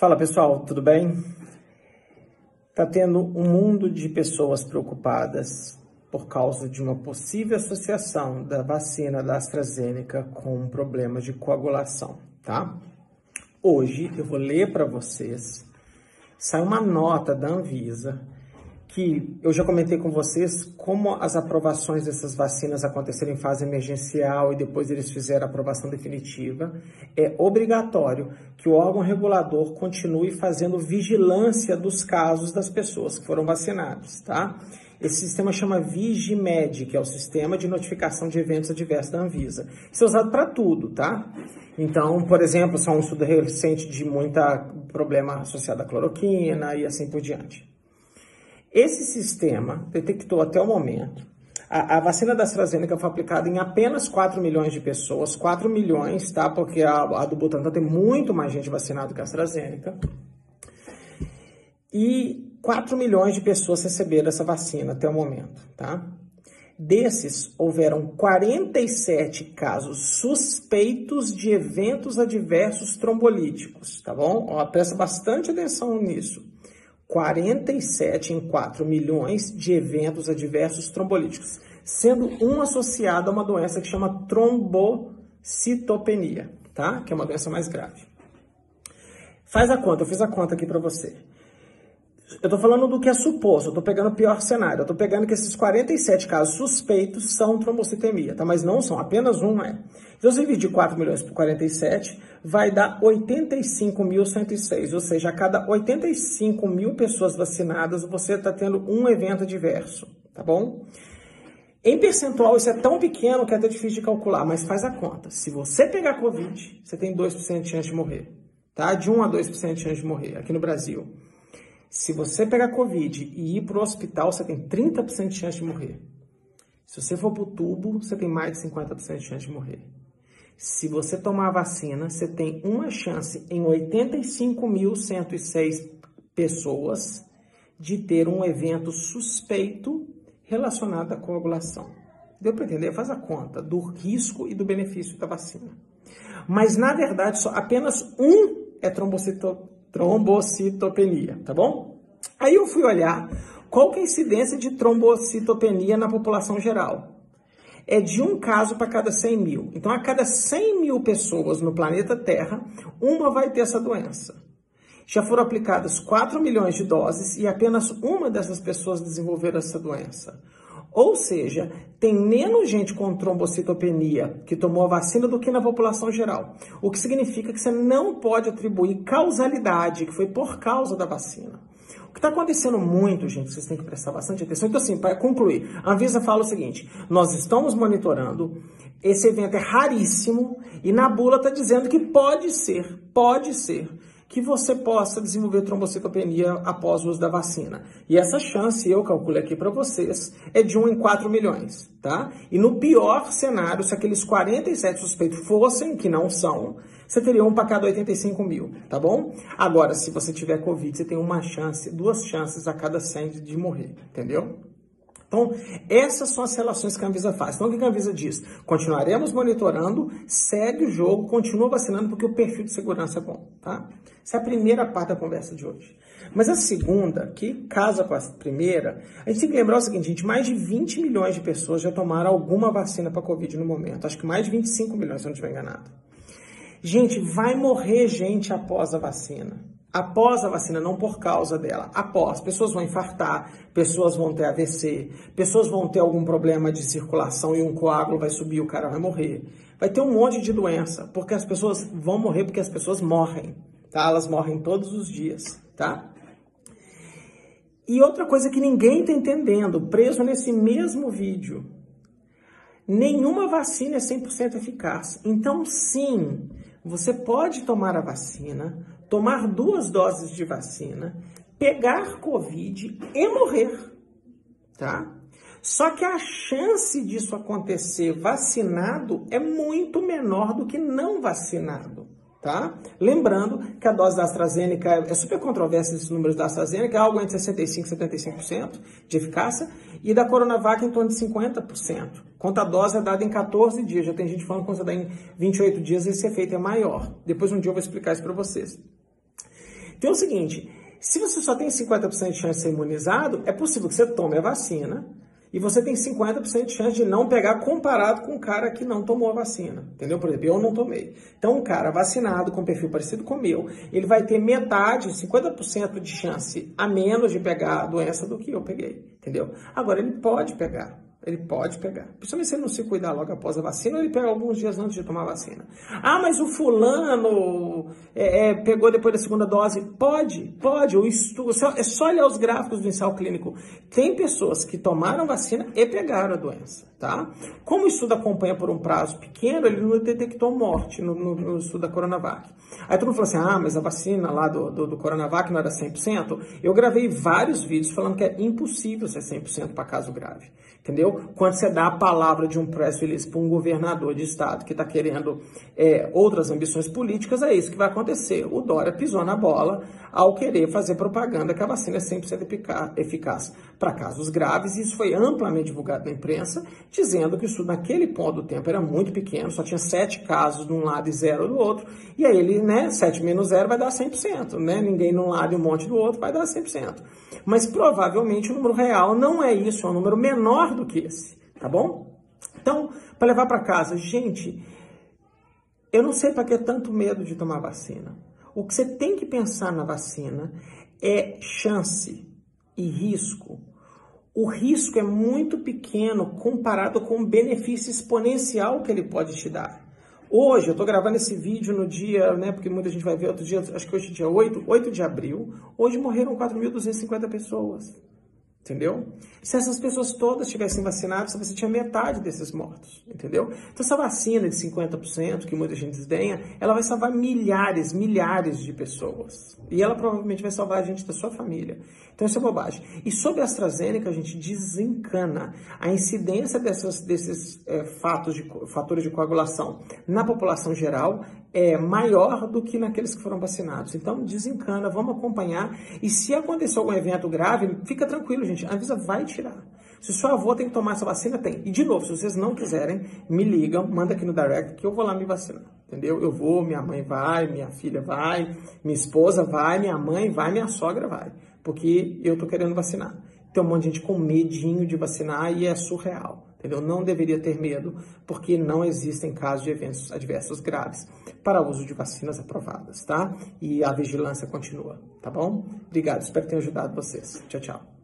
Fala pessoal, tudo bem? Tá tendo um mundo de pessoas preocupadas por causa de uma possível associação da vacina da AstraZeneca com um problema de coagulação, tá? Hoje eu vou ler para vocês, sai uma nota da Anvisa que eu já comentei com vocês como as aprovações dessas vacinas aconteceram em fase emergencial e depois eles fizeram a aprovação definitiva. É obrigatório que o órgão regulador continue fazendo vigilância dos casos das pessoas que foram vacinadas, tá? Esse sistema chama VigiMed, que é o sistema de notificação de eventos adversos da Anvisa. Isso é usado para tudo, tá? Então, por exemplo, só um estudo recente de muita problema associado à cloroquina e assim por diante. Esse sistema detectou até o momento. A, a, vacina da AstraZeneca foi aplicada em apenas 4 milhões de pessoas. 4 milhões, tá? Porque a, a do Butantan tem muito mais gente vacinada que a AstraZeneca. E 4 milhões de pessoas receberam essa vacina até o momento, tá? Desses, houveram 47 casos suspeitos de eventos adversos trombolíticos, tá bom? Ó, presta bastante atenção nisso. 47 em 4 milhões de eventos adversos trombolíticos, sendo um associado a uma doença que chama trombocitopenia, tá? Que é uma doença mais grave. Faz a conta, eu fiz a conta aqui para você. Eu estou falando do que é suposto, eu estou pegando o pior cenário. Eu estou pegando que esses 47 casos suspeitos são trombocitemia, tá? Mas não são, apenas um é. Então, se dividir 4 milhões por 47, vai dar 85.106. Ou seja, a cada 85 mil pessoas vacinadas, você está tendo um evento adverso, tá bom? Em percentual, isso é tão pequeno que é até difícil de calcular, mas faz a conta. Se você pegar Covid, você tem 2% de chance de morrer, tá? De 1 a 2% de chance de morrer aqui no Brasil. Se você pegar Covid e ir para o hospital, você tem 30% de chance de morrer. Se você for para o tubo, você tem mais de 50% de chance de morrer. Se você tomar a vacina, você tem uma chance em 85.106 pessoas de ter um evento suspeito relacionado à coagulação. Deu para entender? Faz a conta do risco e do benefício da vacina. Mas, na verdade, só apenas um é trombocitopenia trombocitopenia, tá bom? Aí eu fui olhar qual que é a incidência de trombocitopenia na população geral. É de um caso para cada 100 mil. Então, a cada 100 mil pessoas no planeta Terra, uma vai ter essa doença. Já foram aplicadas 4 milhões de doses e apenas uma dessas pessoas desenvolveram essa doença. Ou seja, tem menos gente com trombocitopenia que tomou a vacina do que na população geral. O que significa que você não pode atribuir causalidade, que foi por causa da vacina. O que está acontecendo muito, gente, vocês têm que prestar bastante atenção. Então, assim, para concluir, a Anvisa fala o seguinte: nós estamos monitorando, esse evento é raríssimo, e na bula está dizendo que pode ser, pode ser que você possa desenvolver trombocitopenia após o uso da vacina. E essa chance, eu calculei aqui para vocês, é de 1 em 4 milhões, tá? E no pior cenário, se aqueles 47 suspeitos fossem, que não são, você teria um para cada 85 mil, tá bom? Agora, se você tiver Covid, você tem uma chance, duas chances a cada 100 de morrer, entendeu? Então, essas são as relações que a Anvisa faz. Então, o que a Anvisa diz? Continuaremos monitorando, segue o jogo, continua vacinando, porque o perfil de segurança é bom, tá? Essa é a primeira parte da conversa de hoje. Mas a segunda, que casa com a primeira, a gente tem que lembrar o seguinte, gente, mais de 20 milhões de pessoas já tomaram alguma vacina para Covid no momento. Acho que mais de 25 milhões, se eu não estiver enganado. Gente, vai morrer gente após a vacina após a vacina, não por causa dela, após, pessoas vão infartar, pessoas vão ter AVC, pessoas vão ter algum problema de circulação e um coágulo vai subir o cara vai morrer. Vai ter um monte de doença, porque as pessoas vão morrer porque as pessoas morrem, tá? Elas morrem todos os dias, tá? E outra coisa que ninguém está entendendo, preso nesse mesmo vídeo, nenhuma vacina é 100% eficaz. Então, sim, você pode tomar a vacina, tomar duas doses de vacina, pegar Covid e morrer, tá? Só que a chance disso acontecer vacinado é muito menor do que não vacinado, tá? Lembrando que a dose da AstraZeneca é super controversa esses números da AstraZeneca, é algo entre 65 e 75% de eficácia, e da Coronavac em torno de 50%. Quanto a dose é dada em 14 dias, já tem gente falando que quando você dá em 28 dias esse efeito é maior. Depois um dia eu vou explicar isso para vocês. Então é o seguinte, se você só tem 50% de chance de ser imunizado, é possível que você tome a vacina e você tem 50% de chance de não pegar comparado com um cara que não tomou a vacina. Entendeu? Por exemplo, eu não tomei. Então, um cara vacinado com perfil parecido com o meu, ele vai ter metade, 50% de chance a menos de pegar a doença do que eu peguei. Entendeu? Agora, ele pode pegar. Ele pode pegar. Principalmente se ele não se cuidar logo após a vacina, ele pega alguns dias antes de tomar a vacina. Ah, mas o fulano é, é, pegou depois da segunda dose. Pode, pode. O estudo, é só olhar os gráficos do ensaio clínico. Tem pessoas que tomaram vacina e pegaram a doença, tá? Como o estudo acompanha por um prazo pequeno, ele não detectou morte no, no, no estudo da Coronavac. Aí todo mundo falou assim, ah, mas a vacina lá do, do, do Coronavac não era 100%. Eu gravei vários vídeos falando que é impossível ser 100% para caso grave, entendeu? quando você dá a palavra de um press release para um governador de estado que está querendo é, outras ambições políticas, é isso que vai acontecer. O Dória pisou na bola ao querer fazer propaganda que a vacina é 100% eficaz para casos graves, e isso foi amplamente divulgado na imprensa, dizendo que isso naquele ponto do tempo era muito pequeno, só tinha sete casos de um lado e zero do outro, e aí ele, né, 7 menos zero vai dar 100%, né, ninguém de um lado e um monte do outro vai dar 100%. Mas provavelmente o número real não é isso, é um número menor do que esse, tá bom? Então, para levar para casa, gente, eu não sei para que tanto medo de tomar vacina. O que você tem que pensar na vacina é chance e risco. O risco é muito pequeno comparado com o benefício exponencial que ele pode te dar. Hoje, eu estou gravando esse vídeo no dia, né, porque muita gente vai ver outro dia, acho que hoje é dia 8, 8 de abril. Hoje morreram 4.250 pessoas. Entendeu? Se essas pessoas todas tivessem vacinado, você tinha metade desses mortos. Entendeu? Então, essa vacina de 50%, que muita gente desdenha, ela vai salvar milhares, milhares de pessoas. E ela provavelmente vai salvar a gente da sua família. Então, isso é bobagem. E sobre a AstraZeneca, a gente desencana. A incidência dessas, desses é, fatos de, fatores de coagulação na população geral é maior do que naqueles que foram vacinados. Então, desencana, vamos acompanhar. E se acontecer algum evento grave, fica tranquilo, gente. A Anvisa vai tirar. Se seu avô tem que tomar essa vacina, tem. E de novo, se vocês não quiserem, me ligam, manda aqui no direct que eu vou lá me vacinar. Entendeu? Eu vou, minha mãe vai, minha filha vai, minha esposa vai, minha mãe vai, minha sogra vai. Porque eu tô querendo vacinar. Tem um monte de gente com medinho de vacinar e é surreal. Entendeu? Não deveria ter medo, porque não existem casos de eventos adversos graves para uso de vacinas aprovadas, tá? E a vigilância continua, tá bom? Obrigado, espero ter ajudado vocês. Tchau, tchau.